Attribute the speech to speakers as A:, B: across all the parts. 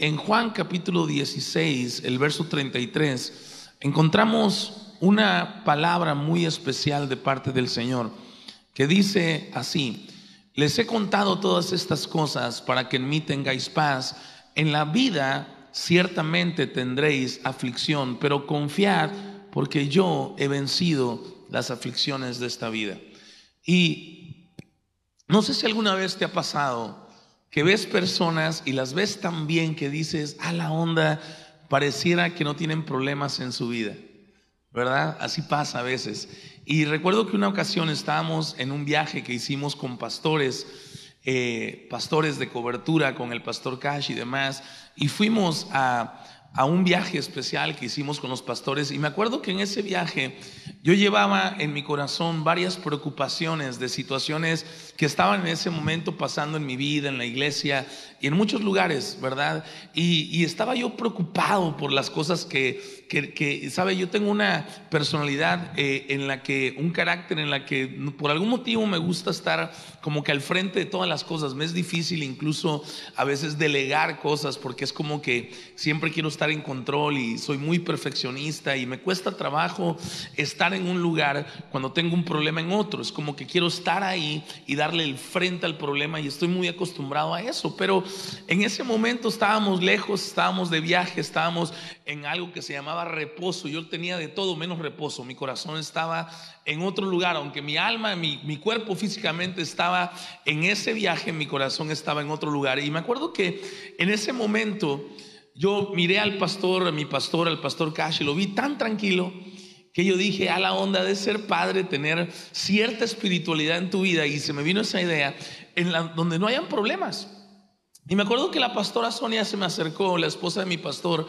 A: en Juan capítulo 16, el verso 33, encontramos una palabra muy especial de parte del Señor que dice así, les he contado todas estas cosas para que en mí tengáis paz. En la vida ciertamente tendréis aflicción, pero confiad porque yo he vencido las aflicciones de esta vida. Y no sé si alguna vez te ha pasado que ves personas y las ves tan bien que dices, a la onda, pareciera que no tienen problemas en su vida, ¿verdad? Así pasa a veces. Y recuerdo que una ocasión estábamos en un viaje que hicimos con pastores, eh, pastores de cobertura, con el pastor Cash y demás, y fuimos a a un viaje especial que hicimos con los pastores y me acuerdo que en ese viaje yo llevaba en mi corazón varias preocupaciones de situaciones que estaban en ese momento pasando en mi vida, en la iglesia y en muchos lugares, ¿verdad? Y, estaba yo preocupado por las cosas que, que, ¿sabe? Yo tengo una personalidad eh, en la que, un carácter en la que por algún motivo me gusta estar como que al frente de todas las cosas. Me es difícil incluso a veces delegar cosas porque es como que siempre quiero estar en control y soy muy perfeccionista y me cuesta trabajo estar en un lugar cuando tengo un problema en otro. Es como que quiero estar ahí y darle el frente al problema y estoy muy acostumbrado a eso. Pero en ese momento estábamos lejos, estábamos de viaje, estábamos en algo que se llamaba reposo. Yo tenía de todo menos reposo. Mi corazón estaba en otro lugar, aunque mi alma, mi, mi cuerpo físicamente estaba en ese viaje, mi corazón estaba en otro lugar. Y me acuerdo que en ese momento yo miré al pastor, a mi pastor, al pastor Cash, y lo vi tan tranquilo que yo dije, a la onda de ser padre, tener cierta espiritualidad en tu vida, y se me vino esa idea, en la, donde no hayan problemas. Y me acuerdo que la pastora Sonia se me acercó, la esposa de mi pastor,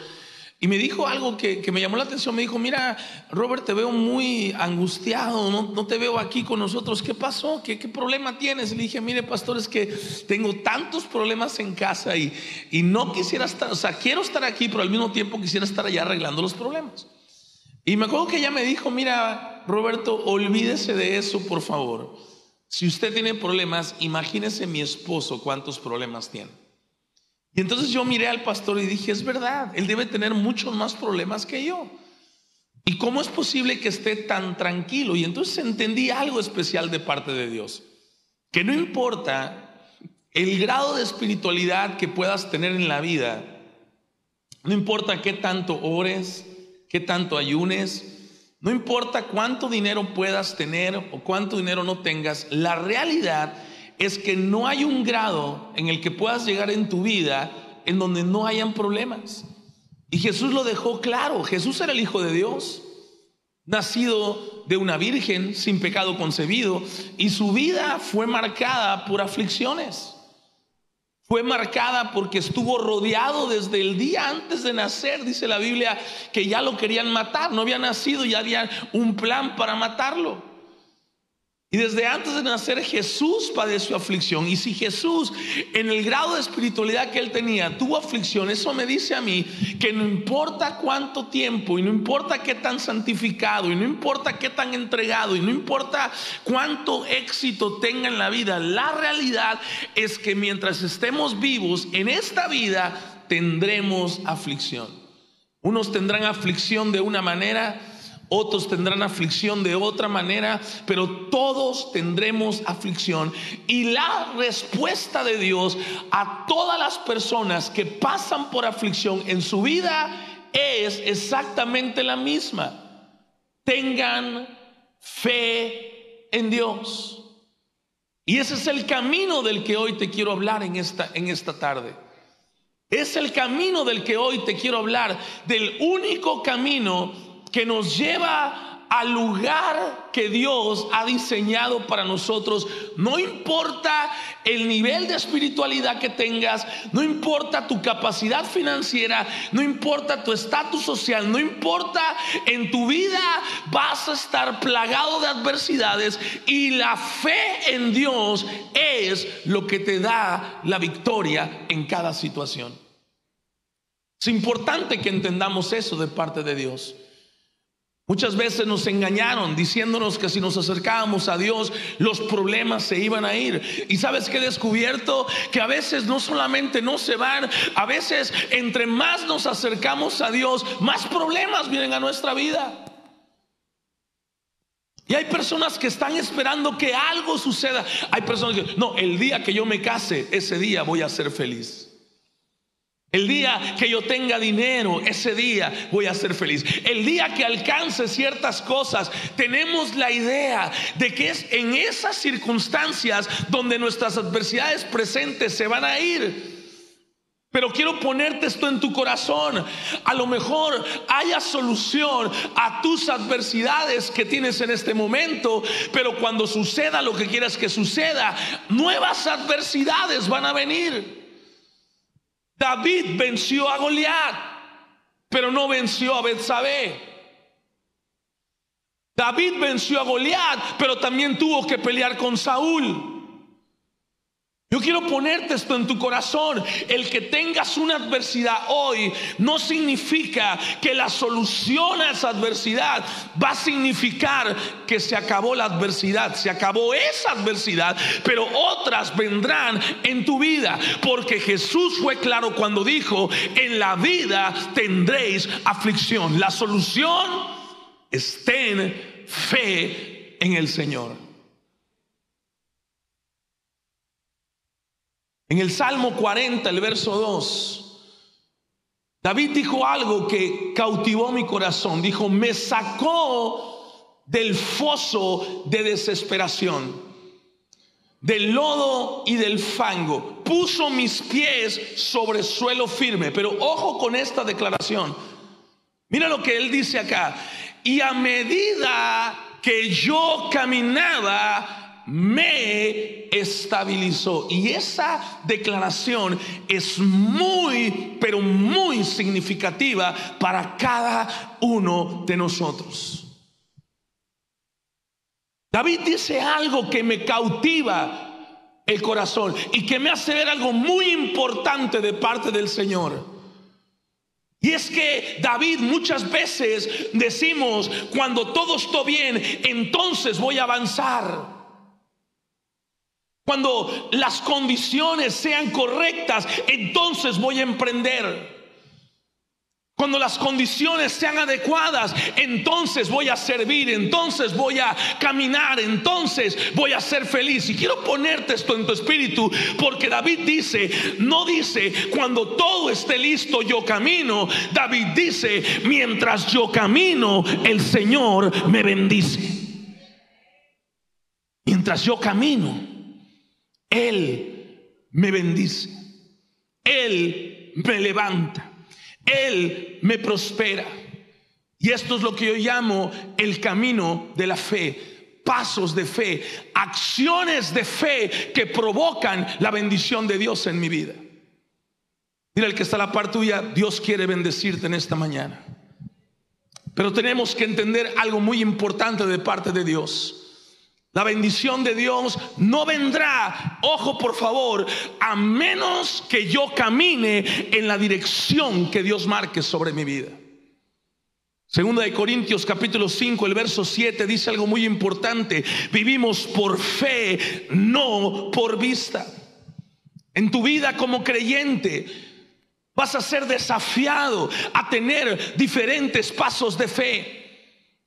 A: y me dijo algo que, me llamó la atención. Me dijo, mira, Robert, te veo muy angustiado, no, te veo aquí con nosotros. ¿Qué pasó? ¿Qué, problema tienes? Le dije, mire, pastor, es que tengo tantos problemas en casa y, y no quisiera estar, o sea, quiero estar aquí, pero al mismo tiempo quisiera estar allá arreglando los problemas. Y me acuerdo que ella me dijo, mira, Roberto, olvídese de eso, por favor. Si usted tiene problemas, imagínese mi esposo cuántos problemas tiene. Y entonces yo miré al pastor y dije, es verdad, él debe tener muchos más problemas que yo. ¿Y cómo es posible que esté tan tranquilo? Y entonces entendí algo especial de parte de Dios, que no importa el grado de espiritualidad que puedas tener en la vida, no importa qué tanto ores, qué tanto ayunes, no importa cuánto dinero puedas tener o cuánto dinero no tengas, la realidad es que no hay un grado en el que puedas llegar en tu vida en donde no hayan problemas. Y Jesús lo dejó claro, Jesús era el Hijo de Dios, nacido de una virgen, sin pecado concebido, y su vida fue marcada por aflicciones. Fue marcada porque estuvo rodeado desde el día antes de nacer, dice la Biblia, que ya lo querían matar, no había nacido, ya había un plan para matarlo. Y desde antes de nacer Jesús padeció aflicción. Y si Jesús, en el grado de espiritualidad que él tenía, tuvo aflicción, eso me dice a mí que no importa cuánto tiempo, y no importa qué tan santificado, y no importa qué tan entregado, y no importa cuánto éxito tenga en la vida, la realidad es que mientras estemos vivos en esta vida, tendremos aflicción. Unos tendrán aflicción de una manera, otros tendrán aflicción de otra manera, pero todos tendremos aflicción. Y la respuesta de Dios a todas las personas que pasan por aflicción en su vida es exactamente la misma. Tengan fe en Dios. Y ese es el camino del que hoy te quiero hablar en esta, en esta tarde. Es el camino del que hoy te quiero hablar, del único camino que nos lleva al lugar que Dios ha diseñado para nosotros. No importa el nivel de espiritualidad que tengas, no importa tu capacidad financiera, no importa tu estatus social, no importa en tu vida vas a estar plagado de adversidades y la fe en Dios es lo que te da la victoria en cada situación. Es importante que entendamos eso de parte de Dios. Muchas veces nos engañaron diciéndonos que si nos acercábamos a Dios los problemas se iban a ir. Y sabes que he descubierto que a veces no solamente no se van, a veces entre más nos acercamos a Dios, más problemas vienen a nuestra vida. Y hay personas que están esperando que algo suceda. Hay personas que, no, el día que yo me case, ese día voy a ser feliz. El día que yo tenga dinero, ese día voy a ser feliz. El día que alcance ciertas cosas, tenemos la idea de que es en esas circunstancias donde nuestras adversidades presentes se van a ir. Pero quiero ponerte esto en tu corazón. A lo mejor haya solución a tus adversidades que tienes en este momento, pero cuando suceda lo que quieras que suceda, nuevas adversidades van a venir. David venció a Goliat, pero no venció a Betsabé. David venció a Goliat, pero también tuvo que pelear con Saúl. Yo quiero ponerte esto en tu corazón. El que tengas una adversidad hoy no significa que la solución a esa adversidad va a significar que se acabó la adversidad. Se acabó esa adversidad, pero otras vendrán en tu vida. Porque Jesús fue claro cuando dijo, en la vida tendréis aflicción. La solución está en fe en el Señor. En el Salmo 40, el verso 2, David dijo algo que cautivó mi corazón. Dijo, me sacó del foso de desesperación, del lodo y del fango. Puso mis pies sobre suelo firme. Pero ojo con esta declaración. Mira lo que él dice acá. Y a medida que yo caminaba, me estabilizó. Y esa declaración es muy, pero muy significativa para cada uno de nosotros. David dice algo que me cautiva el corazón y que me hace ver algo muy importante de parte del Señor. Y es que David muchas veces decimos, cuando todo está bien, entonces voy a avanzar. Cuando las condiciones sean correctas, entonces voy a emprender. Cuando las condiciones sean adecuadas, entonces voy a servir, entonces voy a caminar, entonces voy a ser feliz. Y quiero ponerte esto en tu espíritu, porque David dice, no dice, cuando todo esté listo yo camino. David dice, mientras yo camino, el Señor me bendice. Mientras yo camino. Él me bendice. Él me levanta. Él me prospera. Y esto es lo que yo llamo el camino de la fe. Pasos de fe, acciones de fe que provocan la bendición de Dios en mi vida. Mira el que está a la par tuya, Dios quiere bendecirte en esta mañana. Pero tenemos que entender algo muy importante de parte de Dios. La bendición de Dios no vendrá, ojo por favor, a menos que yo camine en la dirección que Dios marque sobre mi vida. Segunda de Corintios capítulo 5, el verso 7 dice algo muy importante. Vivimos por fe, no por vista. En tu vida como creyente vas a ser desafiado a tener diferentes pasos de fe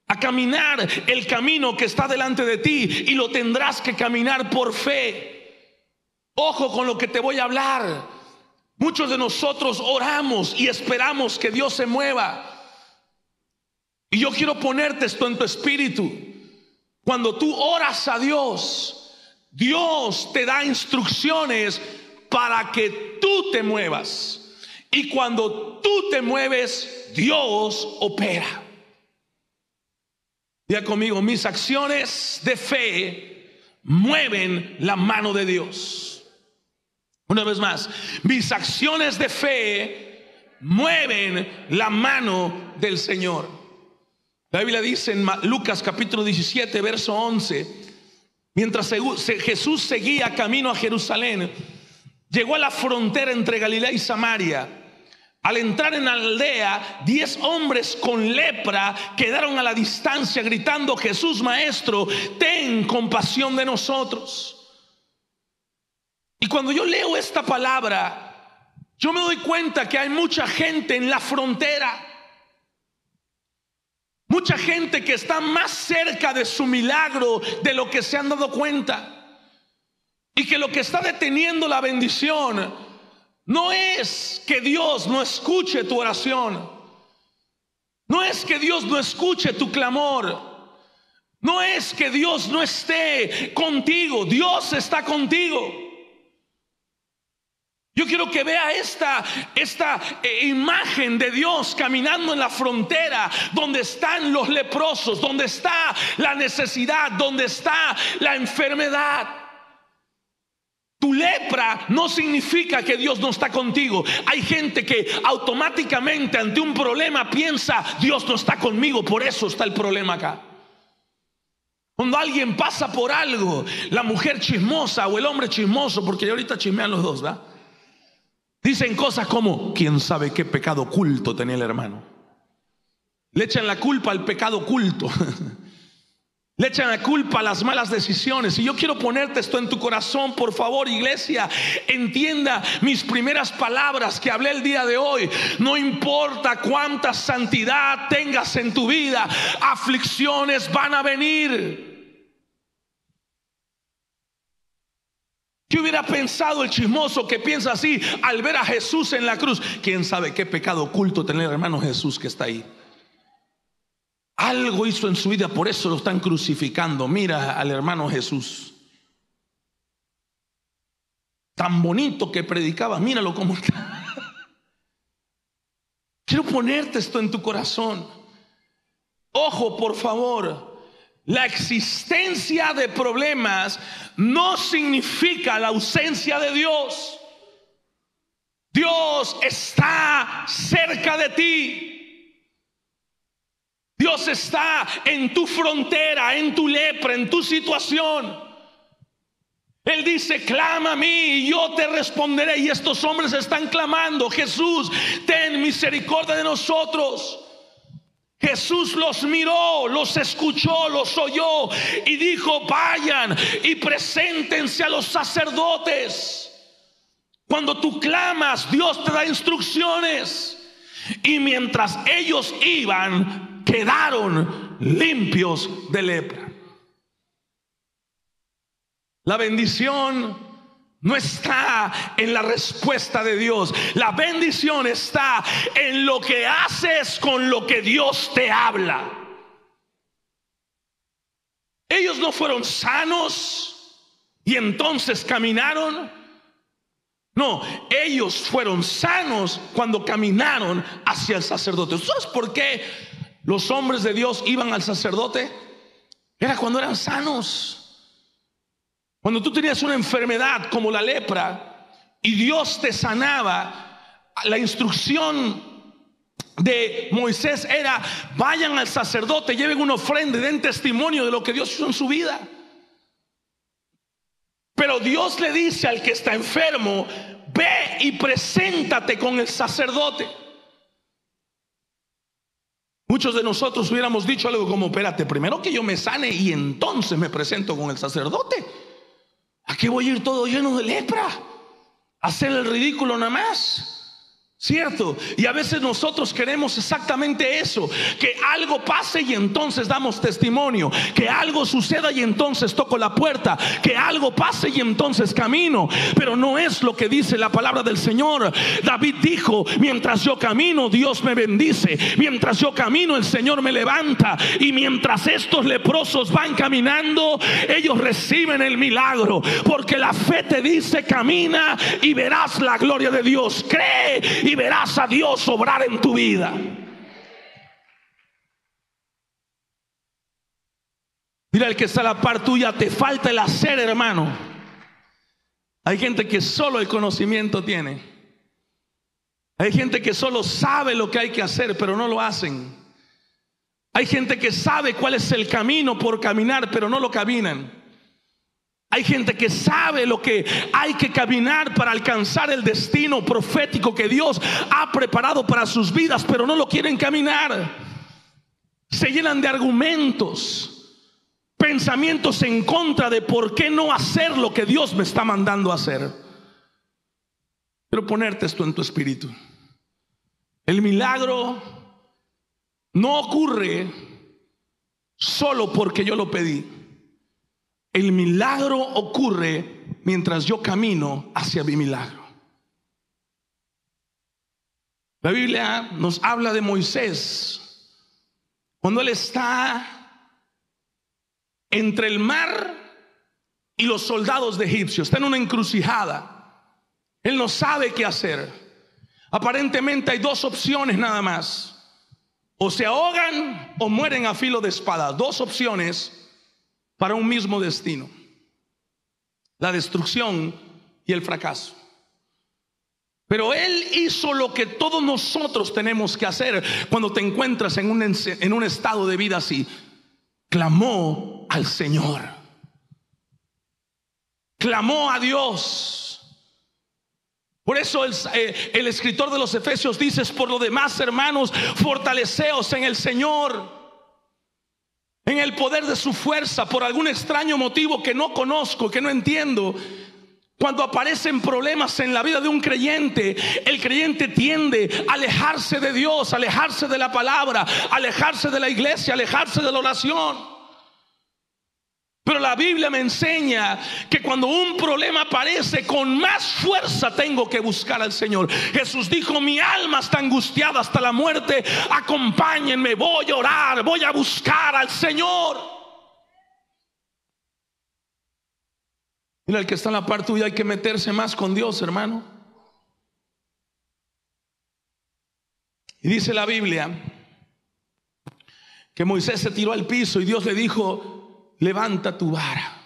A: a caminar el camino que está delante de ti y lo tendrás que caminar por fe. Ojo con lo que te voy a hablar. Muchos de nosotros oramos y esperamos que Dios se mueva. Y yo quiero ponerte esto en tu espíritu. Cuando tú oras a Dios, Dios te da instrucciones para que tú te muevas. Y cuando tú te mueves, Dios opera. Diga conmigo, mis acciones de fe mueven la mano de Dios. Una vez más, mis acciones de fe mueven la mano del Señor. La Biblia dice en Lucas capítulo 17, verso 11, mientras Jesús seguía camino a Jerusalén, llegó a la frontera entre Galilea y Samaria. Al entrar en la aldea, diez hombres con lepra quedaron a la distancia gritando, Jesús Maestro, ten compasión de nosotros. Y cuando yo leo esta palabra, yo me doy cuenta que hay mucha gente en la frontera. Mucha gente que está más cerca de su milagro de lo que se han dado cuenta. Y que lo que está deteniendo la bendición no es que Dios no escuche tu oración. No es que Dios no escuche tu clamor. No es que Dios no esté contigo. Dios está contigo. Yo quiero que vea esta, esta eh, imagen de Dios caminando en la frontera donde están los leprosos, donde está la necesidad, donde está la enfermedad. Tu lepra no significa que Dios no está contigo. Hay gente que automáticamente ante un problema piensa, Dios no está conmigo, por eso está el problema acá. Cuando alguien pasa por algo, la mujer chismosa o el hombre chismoso, porque ahorita chismean los dos, ¿va? Dicen cosas como, ¿quién sabe qué pecado oculto tenía el hermano? Le echan la culpa al pecado oculto. Le echan la culpa a las malas decisiones. Y yo quiero ponerte esto en tu corazón, por favor, iglesia. Entienda mis primeras palabras que hablé el día de hoy. No importa cuánta santidad tengas en tu vida, aflicciones van a venir. ¿Qué hubiera pensado el chismoso que piensa así al ver a Jesús en la cruz? ¿Quién sabe qué pecado oculto tener hermano Jesús que está ahí? Algo hizo en su vida, por eso lo están crucificando. Mira al hermano Jesús. Tan bonito que predicaba, míralo como está. Quiero ponerte esto en tu corazón. Ojo, por favor. La existencia de problemas no significa la ausencia de Dios. Dios está cerca de ti. Dios está en tu frontera, en tu lepra, en tu situación. Él dice, clama a mí y yo te responderé. Y estos hombres están clamando, Jesús, ten misericordia de nosotros. Jesús los miró, los escuchó, los oyó y dijo, vayan y preséntense a los sacerdotes. Cuando tú clamas, Dios te da instrucciones. Y mientras ellos iban, quedaron limpios de lepra. La bendición no está en la respuesta de Dios. La bendición está en lo que haces con lo que Dios te habla. Ellos no fueron sanos y entonces caminaron. No, ellos fueron sanos cuando caminaron hacia el sacerdote. ¿Sabes por qué los hombres de Dios iban al sacerdote, era cuando eran sanos. Cuando tú tenías una enfermedad como la lepra y Dios te sanaba, la instrucción de Moisés era, vayan al sacerdote, lleven una ofrenda y den testimonio de lo que Dios hizo en su vida. Pero Dios le dice al que está enfermo, ve y preséntate con el sacerdote. Muchos de nosotros hubiéramos dicho algo como, espérate, primero que yo me sane y entonces me presento con el sacerdote. ¿A qué voy a ir todo lleno de lepra? ¿Hacer el ridículo nada más? ¿Cierto? Y a veces nosotros queremos exactamente eso, que algo pase y entonces damos testimonio, que algo suceda y entonces toco la puerta, que algo pase y entonces camino, pero no es lo que dice la palabra del Señor. David dijo, mientras yo camino, Dios me bendice, mientras yo camino, el Señor me levanta. Y mientras estos leprosos van caminando, ellos reciben el milagro, porque la fe te dice, camina y verás la gloria de Dios, cree y verás a Dios obrar en tu vida. Mira el que está a la par tuya, te falta el hacer, hermano. Hay gente que solo el conocimiento tiene. Hay gente que solo sabe lo que hay que hacer, pero no lo hacen. Hay gente que sabe cuál es el camino por caminar, pero no lo caminan. Hay gente que sabe lo que hay que caminar para alcanzar el destino profético que Dios ha preparado para sus vidas, pero no lo quieren caminar. Se llenan de argumentos, pensamientos en contra de por qué no hacer lo que Dios me está mandando a hacer. Quiero ponerte esto en tu espíritu. El milagro no ocurre solo porque yo lo pedí. El milagro ocurre mientras yo camino hacia mi milagro. La Biblia nos habla de Moisés cuando él está entre el mar y los soldados de Egipcio, está en una encrucijada. Él no sabe qué hacer. Aparentemente hay dos opciones nada más. O se ahogan o mueren a filo de espada. Dos opciones para un mismo destino, la destrucción y el fracaso. Pero Él hizo lo que todos nosotros tenemos que hacer cuando te encuentras en un, en un estado de vida así. Clamó al Señor. Clamó a Dios. Por eso el, eh, el escritor de los Efesios dice, por lo demás, hermanos, fortaleceos en el Señor en el poder de su fuerza por algún extraño motivo que no conozco, que no entiendo. Cuando aparecen problemas en la vida de un creyente, el creyente tiende a alejarse de Dios, alejarse de la palabra, alejarse de la iglesia, alejarse de la oración. Pero la Biblia me enseña que cuando un problema aparece, con más fuerza tengo que buscar al Señor. Jesús dijo, mi alma está angustiada hasta la muerte, acompáñenme, voy a orar, voy a buscar al Señor. Mira, el que está en la parte tuya hay que meterse más con Dios, hermano. Y dice la Biblia que Moisés se tiró al piso y Dios le dijo, levanta tu vara.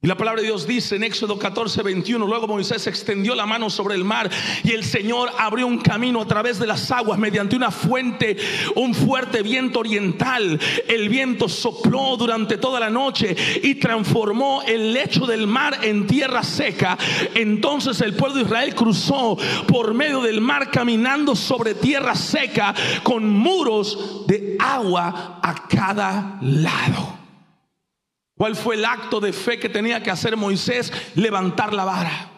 A: Y la palabra de Dios dice en Éxodo 14, 21, luego Moisés extendió la mano sobre el mar y el Señor abrió un camino a través de las aguas mediante una fuente, un fuerte viento oriental. El viento sopló durante toda la noche y transformó el lecho del mar en tierra seca. Entonces el pueblo de Israel cruzó por medio del mar caminando sobre tierra seca con muros de agua a cada lado. ¿Cuál fue el acto de fe que tenía que hacer Moisés? Levantar la vara,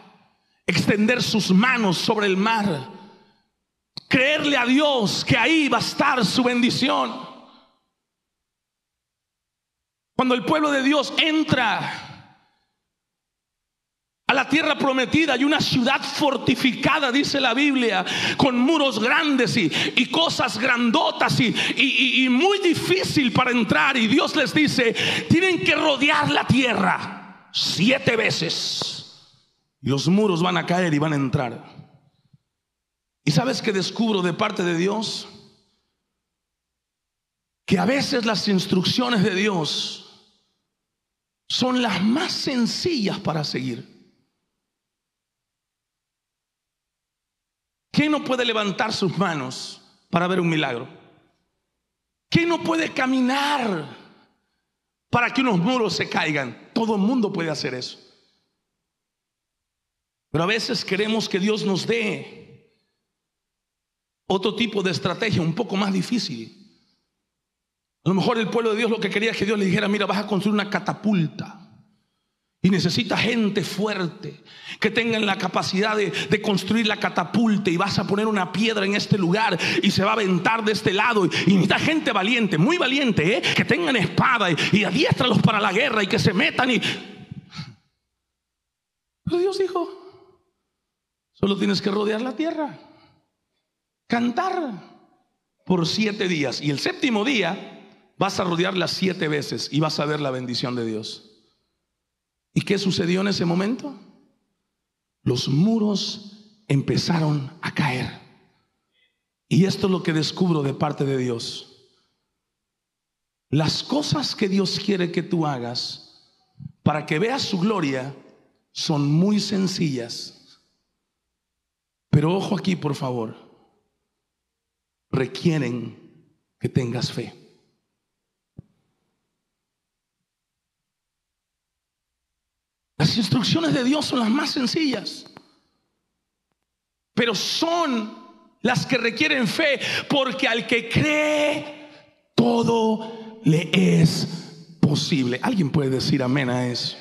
A: extender sus manos sobre el mar, creerle a Dios que ahí va a estar su bendición. Cuando el pueblo de Dios entra a la tierra prometida y una ciudad fortificada, dice la Biblia, con muros grandes y, cosas grandotas y, y, muy difícil para entrar. Y Dios les dice, tienen que rodear la tierra siete veces. Y los muros van a caer y van a entrar. ¿Y sabes que descubro de parte de Dios? Que a veces las instrucciones de Dios son las más sencillas para seguir. ¿Quién no puede levantar sus manos para ver un milagro? ¿Quién no puede caminar para que unos muros se caigan? Todo el mundo puede hacer eso. Pero a veces queremos que Dios nos dé otro tipo de estrategia un poco más difícil. A lo mejor el pueblo de Dios lo que quería es que Dios le dijera, mira, vas a construir una catapulta. Y necesita gente fuerte que tengan la capacidad de, construir la catapulta y vas a poner una piedra en este lugar y se va a aventar de este lado. Y, necesita gente valiente, muy valiente, ¿eh? que tengan espada y, y adiestralos para la guerra y que se metan. Y... Pero Dios dijo, solo tienes que rodear la tierra, cantar por siete días. Y el séptimo día vas a rodearla siete veces y vas a ver la bendición de Dios. ¿Y qué sucedió en ese momento? Los muros empezaron a caer. Y esto es lo que descubro de parte de Dios. Las cosas que Dios quiere que tú hagas para que veas su gloria son muy sencillas. Pero ojo aquí, por favor. Requieren que tengas fe. Las instrucciones de Dios son las más sencillas, pero son las que requieren fe, porque al que cree, todo le es posible. ¿Alguien puede decir amén a eso?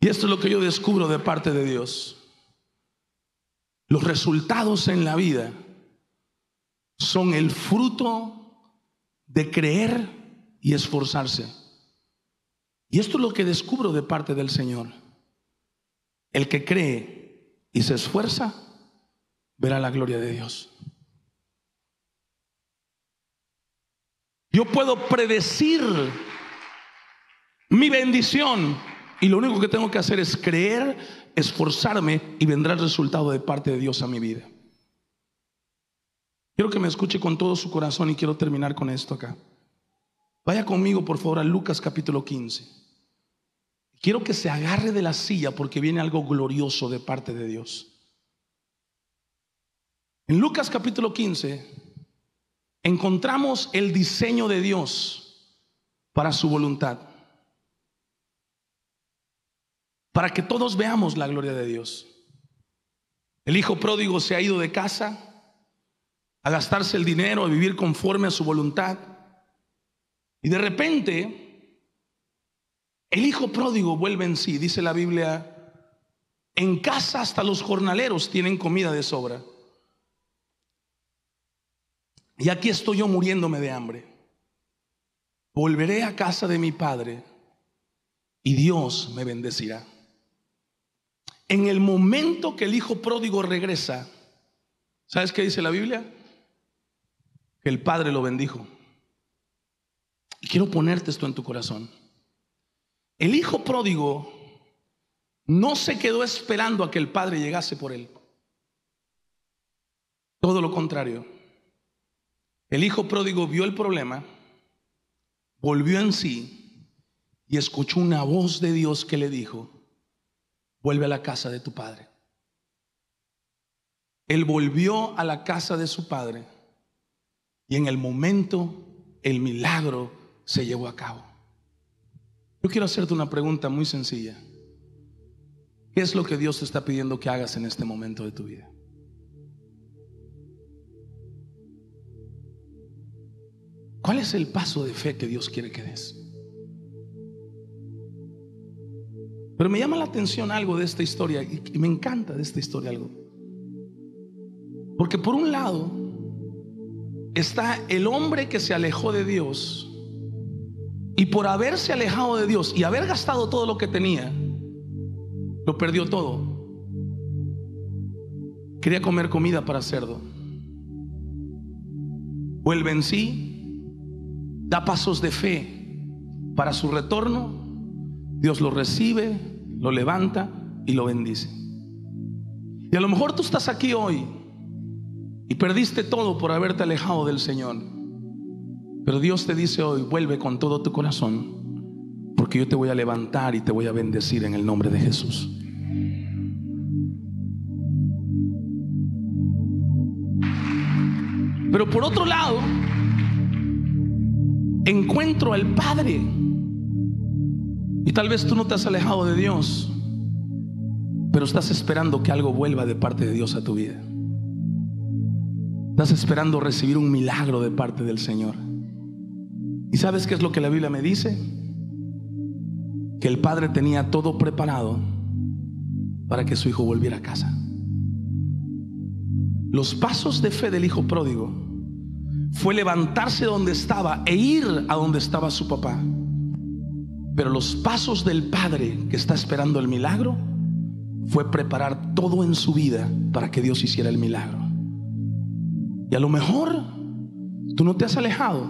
A: Y esto es lo que yo descubro de parte de Dios. Los resultados en la vida son el fruto de creer y esforzarse. Y esto es lo que descubro de parte del Señor. El que cree y se esfuerza, verá la gloria de Dios. Yo puedo predecir mi bendición y lo único que tengo que hacer es creer, esforzarme y vendrá el resultado de parte de Dios a mi vida. Quiero que me escuche con todo su corazón y quiero terminar con esto acá. Vaya conmigo, por favor, a Lucas capítulo 15. Quiero que se agarre de la silla porque viene algo glorioso de parte de Dios. En Lucas capítulo 15 encontramos el diseño de Dios para su voluntad para que todos veamos la gloria de Dios. El hijo pródigo se ha ido de casa a gastarse el dinero, a vivir conforme a su voluntad. Y de repente, el hijo pródigo vuelve en sí, dice la Biblia, en casa hasta los jornaleros tienen comida de sobra. Y aquí estoy yo muriéndome de hambre. Volveré a casa de mi padre y Dios me bendecirá. En el momento que el hijo pródigo regresa, ¿sabes qué dice la Biblia? El padre lo bendijo. Y quiero ponerte esto en tu corazón. El hijo pródigo no se quedó esperando a que el padre llegase por él. Todo lo contrario. El hijo pródigo vio el problema, volvió en sí y escuchó una voz de Dios que le dijo, vuelve a la casa de tu padre. Él volvió a la casa de su padre y en el momento el milagro se llevó a cabo. Yo quiero hacerte una pregunta muy sencilla. ¿Qué es lo que Dios te está pidiendo que hagas en este momento de tu vida? ¿Cuál es el paso de fe que Dios quiere que des? Pero me llama la atención algo de esta historia y me encanta de esta historia algo. Porque por un lado está el hombre que se alejó de Dios y por haberse alejado de Dios y haber gastado todo lo que tenía, lo perdió todo. Quería comer comida para cerdo. Vuelve en sí, da pasos de fe para su retorno Dios lo recibe, lo levanta y lo bendice. Y a lo mejor tú estás aquí hoy perdiste todo por haberte alejado del Señor. Pero Dios te dice hoy, vuelve con todo tu corazón, porque yo te voy a levantar y te voy a bendecir en el nombre de Jesús. Pero por otro lado, encuentro al Padre y tal vez tú no te has alejado de Dios, pero estás esperando que algo vuelva de parte de Dios a tu vida. Estás esperando recibir un milagro de parte del Señor. ¿Y sabes qué es lo que la Biblia me dice? Que el Padre tenía todo preparado para que su hijo volviera a casa. Los pasos de fe del hijo pródigo fue levantarse donde estaba e ir a donde estaba su papá. Pero los pasos del Padre que está esperando el milagro fue preparar todo en su vida para que Dios hiciera el milagro. Y a lo mejor tú no te has alejado,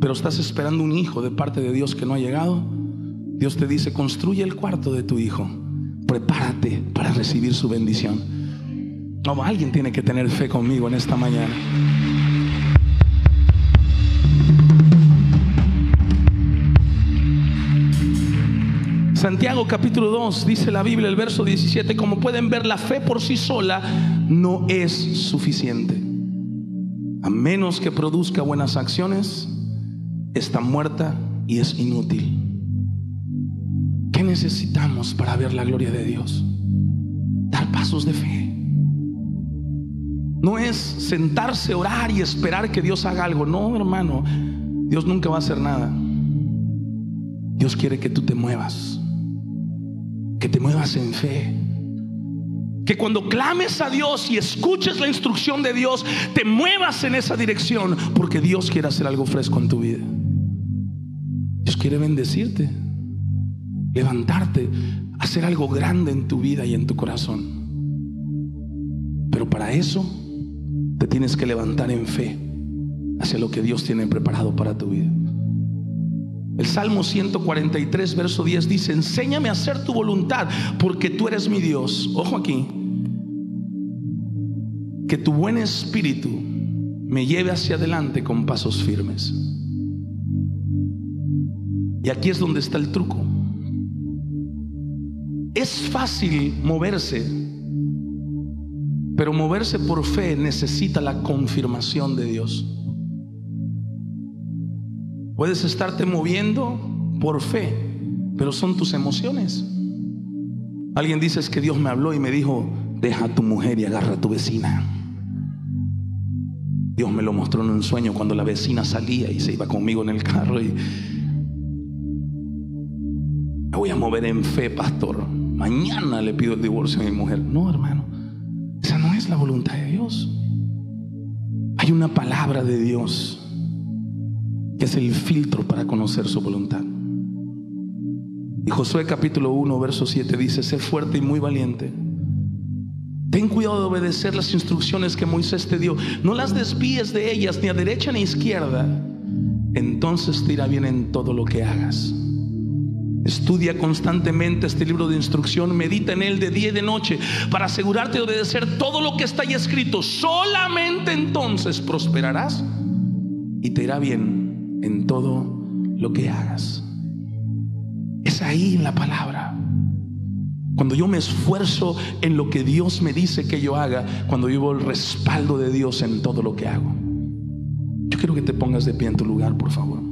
A: pero estás esperando un hijo de parte de Dios que no ha llegado. Dios te dice, construye el cuarto de tu hijo. Prepárate para recibir su bendición. No, alguien tiene que tener fe conmigo en esta mañana. Santiago capítulo 2 dice la Biblia, el verso 17, como pueden ver, la fe por sí sola no es suficiente. A menos que produzca buenas acciones, está muerta y es inútil. ¿Qué necesitamos para ver la gloria de Dios? Dar pasos de fe. No es sentarse, orar y esperar que Dios haga algo. No, hermano, Dios nunca va a hacer nada. Dios quiere que tú te muevas, que te muevas en fe. Que cuando clames a Dios y escuches la instrucción de Dios, te muevas en esa dirección, porque Dios quiere hacer algo fresco en tu vida. Dios quiere bendecirte, levantarte, hacer algo grande en tu vida y en tu corazón. Pero para eso te tienes que levantar en fe hacia lo que Dios tiene preparado para tu vida. El Salmo 143, verso 10 dice, enséñame a hacer tu voluntad, porque tú eres mi Dios. Ojo aquí, que tu buen espíritu me lleve hacia adelante con pasos firmes. Y aquí es donde está el truco. Es fácil moverse, pero moverse por fe necesita la confirmación de Dios. Puedes estarte moviendo por fe, pero son tus emociones. Alguien dice que Dios me habló y me dijo, deja a tu mujer y agarra a tu vecina. Dios me lo mostró en un sueño cuando la vecina salía y se iba conmigo en el carro y me voy a mover en fe, pastor. Mañana le pido el divorcio a mi mujer. No, hermano, esa no es la voluntad de Dios. Hay una palabra de Dios que es el filtro para conocer su voluntad. Y Josué capítulo 1, verso 7 dice, sé fuerte y muy valiente. Ten cuidado de obedecer las instrucciones que Moisés te dio. No las desvíes de ellas ni a derecha ni a izquierda. Entonces te irá bien en todo lo que hagas. Estudia constantemente este libro de instrucción, medita en él de día y de noche para asegurarte de obedecer todo lo que está ahí escrito. Solamente entonces prosperarás y te irá bien en todo lo que hagas. Es ahí la palabra. Cuando yo me esfuerzo en lo que Dios me dice que yo haga, cuando vivo el respaldo de Dios en todo lo que hago. Yo quiero que te pongas de pie en tu lugar, por favor.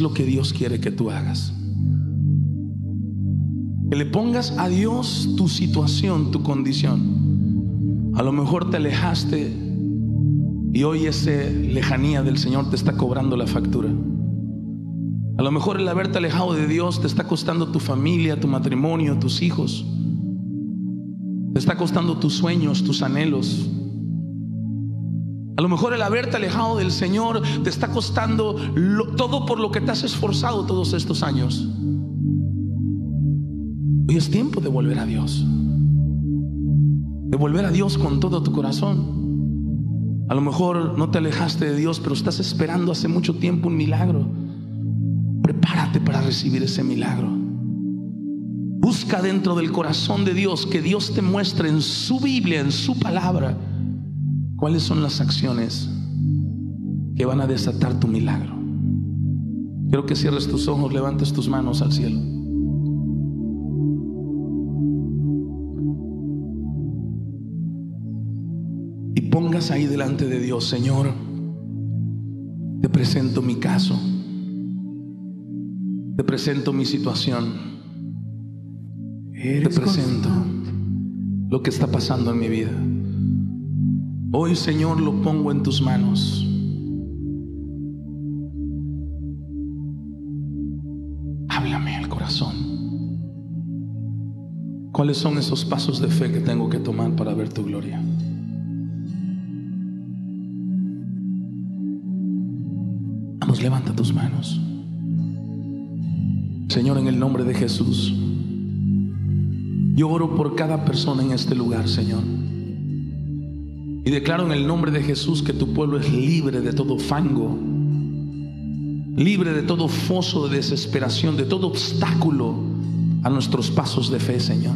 A: Lo que Dios quiere que tú hagas. Que le pongas a Dios tu situación, tu condición. A lo mejor te alejaste y hoy esa lejanía del Señor te está cobrando la factura. A lo mejor el haberte alejado de Dios te está costando tu familia, tu matrimonio, tus hijos. Te está costando tus sueños, tus anhelos, a lo mejor el haberte alejado del Señor te está costando todo por lo que te has esforzado todos estos años. Hoy es tiempo de volver a Dios. De volver a Dios con todo tu corazón. A lo mejor no te alejaste de Dios, pero estás esperando hace mucho tiempo un milagro. Prepárate para recibir ese milagro. Busca dentro del corazón de Dios que Dios te muestre en su Biblia, en su palabra ¿Cuáles son las acciones que van a desatar tu milagro? Quiero que cierres tus ojos, levantes tus manos al cielo. Y pongas ahí delante de Dios, Señor, te presento mi caso, te presento mi situación, te presento lo que está pasando en mi vida. Hoy, Señor, lo pongo en tus manos. Háblame al corazón. ¿Cuáles son esos pasos de fe que tengo que tomar para ver tu gloria? Vamos, levanta tus manos. Señor, en el nombre de Jesús, yo oro por cada persona en este lugar, Señor. Y declaro en el nombre de Jesús que tu pueblo es libre de todo fango, libre de todo foso de desesperación, de todo obstáculo a nuestros pasos de fe, Señor.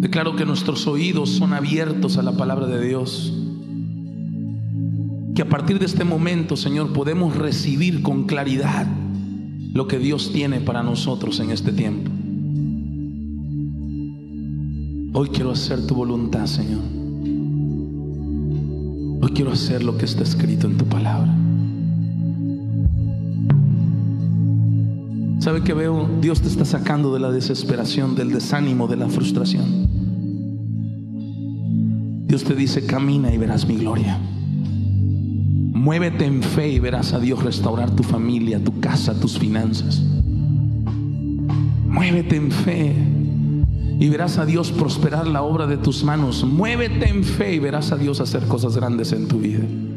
A: Declaro que nuestros oídos son abiertos a la palabra de Dios que a partir de este momento, Señor, podemos recibir con claridad lo que Dios tiene para nosotros en este tiempo. Hoy quiero hacer tu voluntad, Señor. Hoy quiero hacer lo que está escrito en tu palabra. ¿Sabe que veo? Dios te está sacando de la desesperación, del desánimo, de la frustración. Dios te dice, camina y verás mi gloria. Muévete en fe y verás a Dios restaurar tu familia, tu casa, tus finanzas. Muévete en fe y verás a Dios prosperar la obra de tus manos. Muévete en fe y verás a Dios hacer cosas grandes en tu vida.